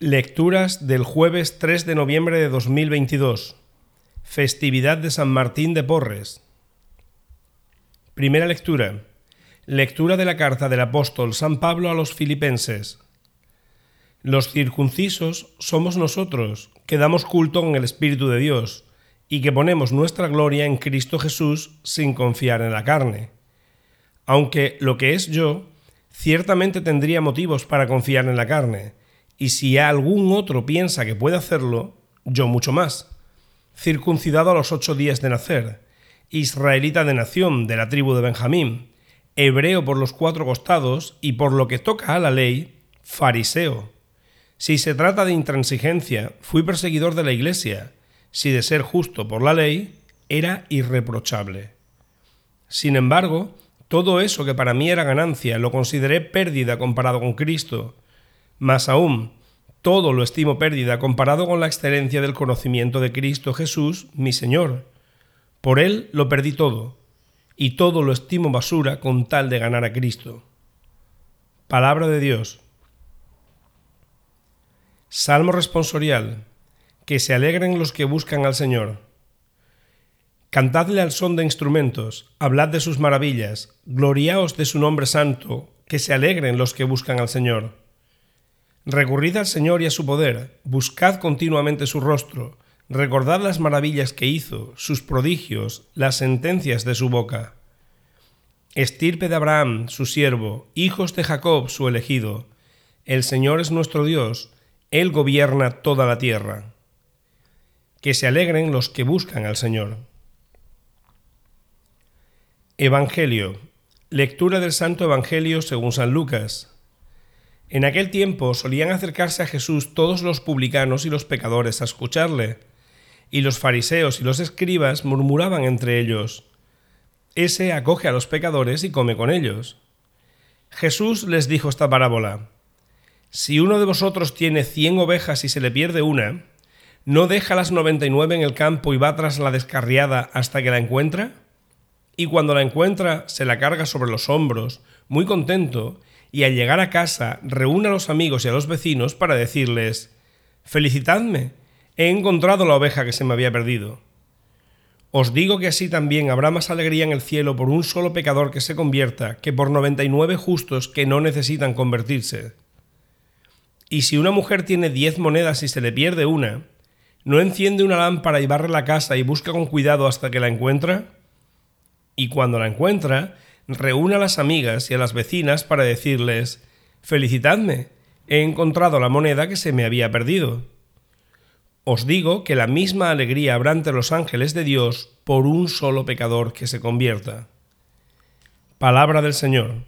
Lecturas del jueves 3 de noviembre de 2022. Festividad de San Martín de Porres. Primera lectura. Lectura de la carta del apóstol San Pablo a los filipenses. Los circuncisos somos nosotros, que damos culto con el Espíritu de Dios, y que ponemos nuestra gloria en Cristo Jesús sin confiar en la carne. Aunque lo que es yo, ciertamente tendría motivos para confiar en la carne y si algún otro piensa que puede hacerlo, yo mucho más. Circuncidado a los ocho días de nacer, israelita de nación de la tribu de Benjamín, hebreo por los cuatro costados y por lo que toca a la ley, fariseo. Si se trata de intransigencia, fui perseguidor de la iglesia. Si de ser justo por la ley, era irreprochable. Sin embargo, todo eso que para mí era ganancia lo consideré pérdida comparado con Cristo, más aún, todo lo estimo pérdida comparado con la excelencia del conocimiento de Cristo Jesús, mi Señor. Por Él lo perdí todo, y todo lo estimo basura con tal de ganar a Cristo. Palabra de Dios. Salmo responsorial. Que se alegren los que buscan al Señor. Cantadle al son de instrumentos, hablad de sus maravillas, gloriaos de su nombre santo, que se alegren los que buscan al Señor. Recurrid al Señor y a su poder, buscad continuamente su rostro, recordad las maravillas que hizo, sus prodigios, las sentencias de su boca. Estirpe de Abraham, su siervo, hijos de Jacob, su elegido. El Señor es nuestro Dios, Él gobierna toda la tierra. Que se alegren los que buscan al Señor. Evangelio. Lectura del Santo Evangelio según San Lucas. En aquel tiempo solían acercarse a Jesús todos los publicanos y los pecadores a escucharle, y los fariseos y los escribas murmuraban entre ellos, Ese acoge a los pecadores y come con ellos. Jesús les dijo esta parábola, Si uno de vosotros tiene cien ovejas y se le pierde una, ¿no deja las noventa y nueve en el campo y va tras la descarriada hasta que la encuentra? Y cuando la encuentra, se la carga sobre los hombros, muy contento, y al llegar a casa reúne a los amigos y a los vecinos para decirles Felicitadme, he encontrado la oveja que se me había perdido. Os digo que así también habrá más alegría en el cielo por un solo pecador que se convierta que por noventa y nueve justos que no necesitan convertirse. Y si una mujer tiene diez monedas y se le pierde una, ¿no enciende una lámpara y barre la casa y busca con cuidado hasta que la encuentra? Y cuando la encuentra, reúne a las amigas y a las vecinas para decirles Felicitadme, he encontrado la moneda que se me había perdido. Os digo que la misma alegría habrá ante los ángeles de Dios por un solo pecador que se convierta. Palabra del Señor.